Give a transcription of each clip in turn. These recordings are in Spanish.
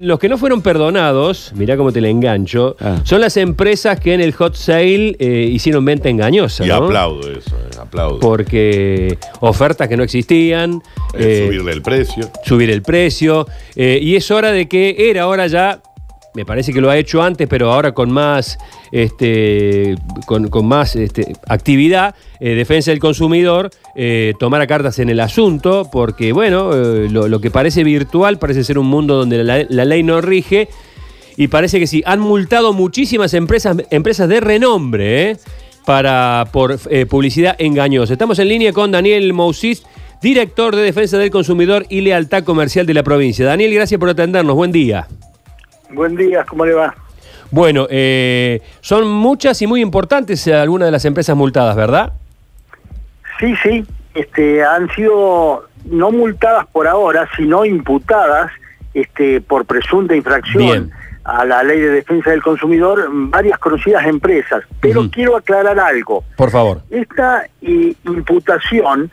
Los que no fueron perdonados, mirá cómo te la engancho, Ah. son las empresas que en el hot sale eh, hicieron venta engañosa. Y ¿no? aplaudo eso, eh, aplaudo. Porque ofertas que no existían, Eh, subirle el precio. subir el precio, y es hora de que era hora ya, me parece que lo ha hecho antes, pero ahora con más, este, con, más este, actividad, eh, defensa del consumidor, eh, tomar a cartas en el asunto, porque bueno, eh, lo, que parece virtual parece ser un mundo donde la, la ley no rige. Y parece que sí, han multado muchísimas empresas, empresas de renombre, ¿eh? para, por publicidad engañosa. Estamos en línea con Daniel Mousis, director de Defensa del Consumidor y Lealtad Comercial de la provincia. Daniel, gracias por atendernos. Buen día. Buen día, ¿cómo le va? Bueno, eh, son muchas y muy importantes eh, algunas de las empresas multadas, ¿verdad? Sí, sí, este, han sido no multadas por ahora, sino imputadas este, por presunta infracción Bien. a la ley de defensa del consumidor varias conocidas empresas. Pero quiero aclarar algo. Por favor. Esta eh, imputación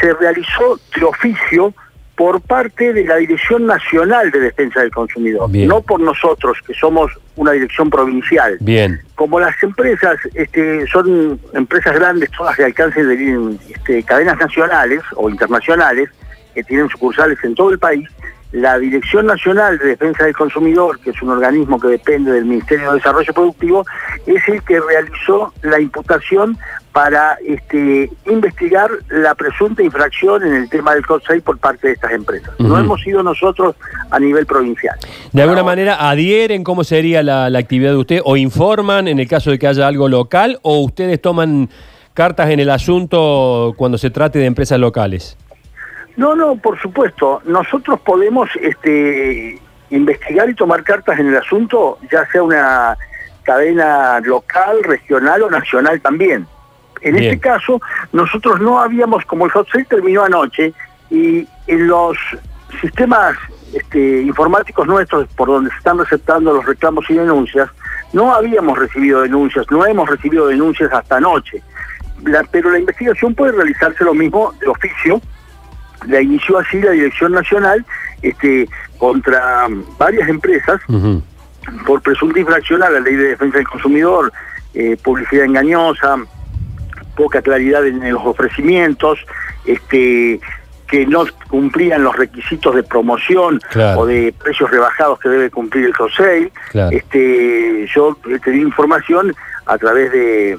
se realizó de oficio por parte de la Dirección Nacional de Defensa del Consumidor, Bien. no por nosotros, que somos una dirección provincial. Bien. como las empresas este, son empresas grandes, todas de alcance de este, cadenas nacionales o internacionales, que tienen sucursales en todo el país, la Dirección Nacional de Defensa del Consumidor, que es un organismo que depende del Ministerio de Desarrollo Productivo, es el que realizó la imputación para este, investigar la presunta infracción en el tema del COSAI por parte de estas empresas. No hemos sido nosotros a nivel provincial. De alguna Ahora, manera, ¿adhieren cómo sería la, la actividad de usted o informan en el caso de que haya algo local o ustedes toman cartas en el asunto cuando se trate de empresas locales? No, no, por supuesto. Nosotros podemos este, investigar y tomar cartas en el asunto, ya sea una cadena local, regional o nacional también. En Bien. este caso, nosotros no habíamos, como el hot sale terminó anoche, y en los sistemas este, informáticos nuestros, por donde se están receptando los reclamos y denuncias, no habíamos recibido denuncias, no hemos recibido denuncias hasta anoche. La- pero la investigación puede realizarse lo mismo de oficio, la inició así la Dirección Nacional este, contra varias empresas por presunta infracción a la Ley de Defensa del Consumidor, eh, publicidad engañosa, poca claridad en los ofrecimientos, este que no cumplían los requisitos de promoción Claro. o de precios rebajados que debe cumplir el COSEI. Claro. Este, yo he tenido información a través de,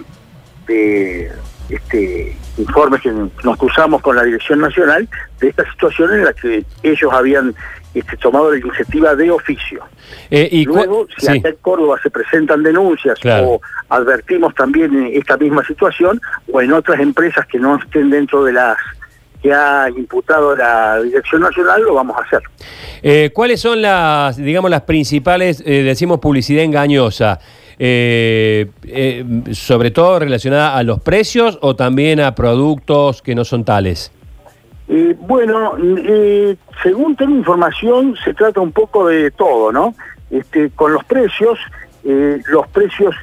de este, informes que nos cruzamos con la Dirección Nacional de esta situación en la que ellos habían este, tomado la iniciativa de oficio. Eh, y Luego, si sí. acá en Córdoba se presentan denuncias Claro. o advertimos también esta misma situación, o en otras empresas que no estén dentro de las que ha imputado la Dirección Nacional, lo vamos a hacer. Eh, ¿Cuáles son las, digamos, las principales, eh, decimos, publicidad engañosa? Eh, eh, sobre todo relacionada a los precios o también a productos que no son tales. Eh, bueno, eh, según tengo información, se trata un poco de todo, ¿no? Este, con los precios, eh, los precios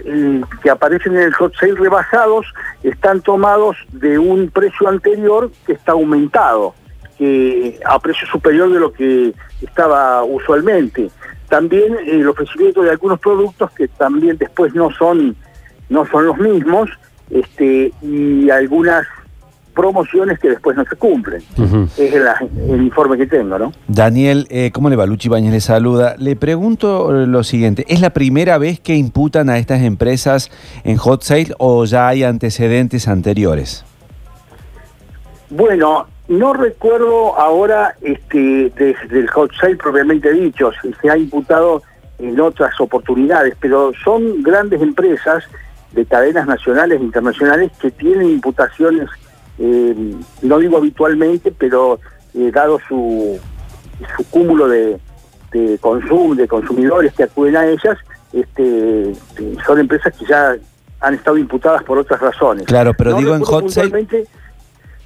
que aparecen en el hot sale rebajados están tomados de un precio anterior que está aumentado, que a precio superior de lo que estaba usualmente. También eh, el ofrecimiento de algunos productos que también después no son no son los mismos, este, y algunas promociones que después no se cumplen. Ujú. Es el, el informe que tengo, ¿no? Daniel, eh, ¿cómo le va? Luchi Bañez le saluda. Le pregunto eh, lo siguiente, ¿es la primera vez que imputan a estas empresas en hot sale o ya hay antecedentes anteriores? Bueno, no recuerdo ahora este desde el hot sale propiamente dicho, si se ha imputado en otras oportunidades, pero son grandes empresas de cadenas nacionales e internacionales que tienen imputaciones, eh, no digo habitualmente, pero eh, dado su, su cúmulo de, de consumo, de consumidores que acuden a ellas, este, son empresas que ya han estado imputadas por otras razones. Claro, pero digo en hot sale-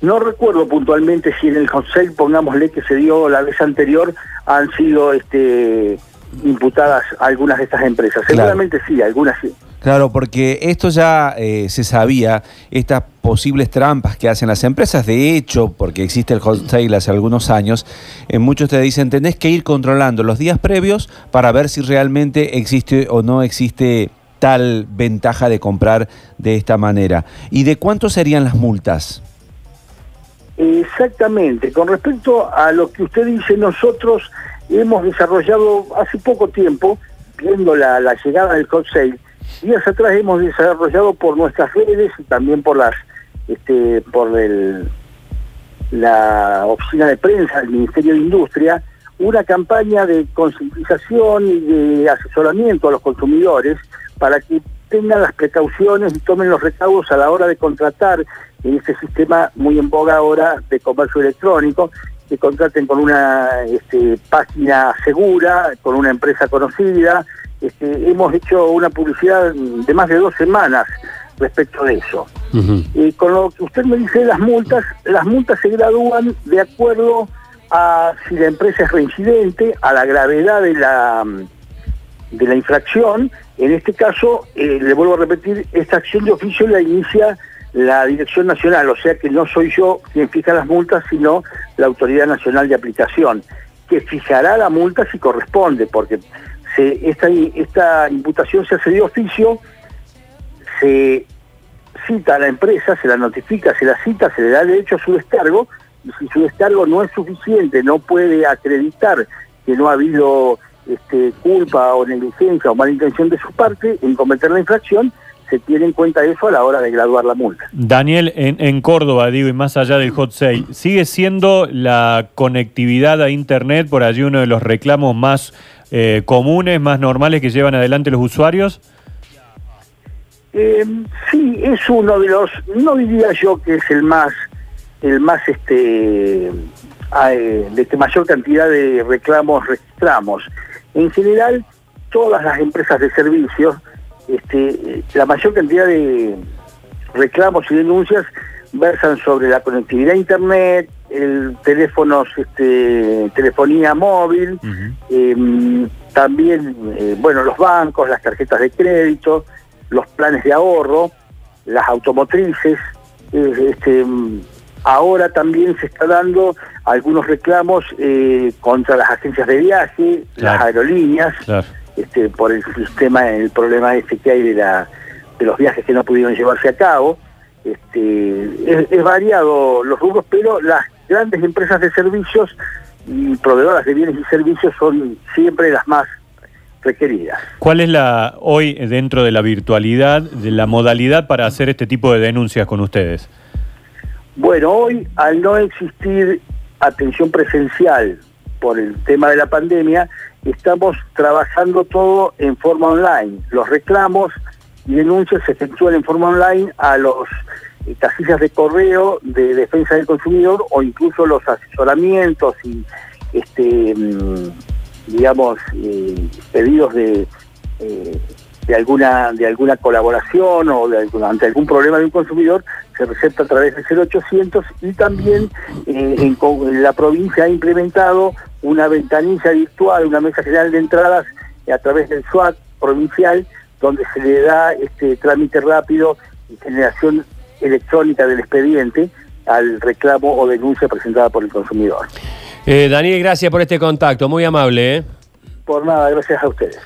No recuerdo puntualmente si en el sale, pongámosle que se dio la vez anterior, han sido este, imputadas algunas de estas empresas. Claro. Seguramente sí, algunas sí. Claro, porque esto ya eh, se sabía, estas posibles trampas que hacen las empresas, de hecho, porque existe el hot sale hace algunos años, eh, muchos te dicen, tenés que ir controlando los días previos para ver si realmente existe o no existe tal ventaja de comprar de esta manera. ¿Y de cuánto serían las multas? Exactamente. Con respecto a lo que usted dice, nosotros hemos desarrollado hace poco tiempo, viendo la, llegada del hot días atrás hemos desarrollado por nuestras redes y también por las este, por el, la oficina de prensa del Ministerio de Industria una campaña de concientización y de asesoramiento a los consumidores para que tengan las precauciones y tomen los recaudos a la hora de contratar en este sistema muy en boga ahora de comercio electrónico, que contraten con una este, página segura, con una empresa conocida. Este, hemos hecho una publicidad de más de dos semanas respecto de eso. Y con lo que usted me dice de las multas, las multas se gradúan de acuerdo a si la empresa es reincidente, a la gravedad de la, de la infracción. En este caso, eh, le vuelvo a repetir, esta acción de oficio la inicia la Dirección Nacional, o sea que no soy yo quien fija las multas, sino la Autoridad Nacional de Aplicación, que fijará la multa si corresponde, porque esta, esta imputación se hace de oficio, se cita a la empresa, se la notifica, se la cita, se le da derecho a su descargo, y si su descargo no es suficiente, no puede acreditar que no ha habido este, culpa o negligencia o mala intención de su parte en cometer la infracción, se tiene en cuenta eso a la hora de graduar la multa. Daniel, en, Córdoba, digo, y más allá del hot sale, ¿sigue siendo la conectividad a Internet por allí uno de los reclamos más eh, comunes, más normales que llevan adelante los usuarios? Eh, sí, es uno de los, no diría yo que es el más, el más este, eh, de que mayor cantidad de reclamos registramos. En general, todas las empresas de servicios este, la mayor cantidad de reclamos y denuncias versan sobre la conectividad a internet, el teléfonos, este, telefonía móvil, em, también, eh, bueno, los bancos, las tarjetas de crédito, los planes de ahorro, las automotrices, este, ahora también se está dando algunos reclamos eh, contra las agencias de viaje, las aerolíneas. Este, por el sistema, el problema este que hay de, la, de los viajes que no pudieron llevarse a cabo. Este, es, variado los rubros, pero las grandes empresas de servicios y proveedoras de bienes y servicios son siempre las más requeridas. ¿Cuál es la hoy dentro de la virtualidad, de la modalidad para hacer este tipo de denuncias con ustedes? Bueno, hoy al no existir atención presencial por el tema de la pandemia, estamos trabajando todo en forma online. Los reclamos y denuncias se efectúan en forma online a los eh, casillas de correo de defensa del consumidor o incluso los asesoramientos y este mm, digamos eh, pedidos de eh, de alguna de alguna colaboración o ante algún problema de un consumidor se recepta a través del 0800 y también en, la provincia ha implementado una ventanilla virtual, una mesa general de entradas a través del SWAT provincial, donde se le da este trámite rápido y generación electrónica del expediente al reclamo o denuncia presentada por el consumidor. Eh, Daniel, gracias por este contacto, muy amable. ¿eh? Por nada, gracias a ustedes.